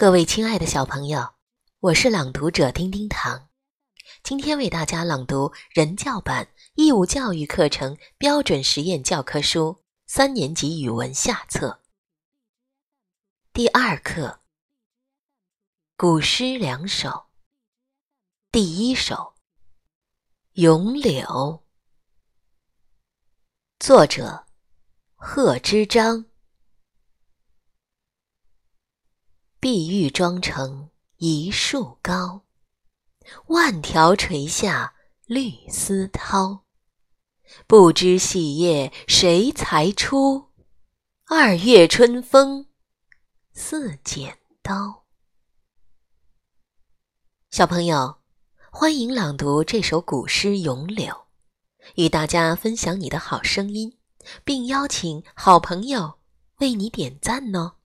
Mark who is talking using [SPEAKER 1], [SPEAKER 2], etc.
[SPEAKER 1] 各位亲爱的小朋友，我是朗读者丁丁糖，今天为大家朗读人教版义务教育课程标准实验教科书三年级语文下册第二课古诗两首。第一首《咏柳》，作者贺知章。碧玉妆成一树高，万条垂下绿丝绦。不知细叶谁裁出？二月春风似剪刀。小朋友。欢迎朗读这首古诗《咏柳》，与大家分享你的好声音，并邀请好朋友为你点赞哦。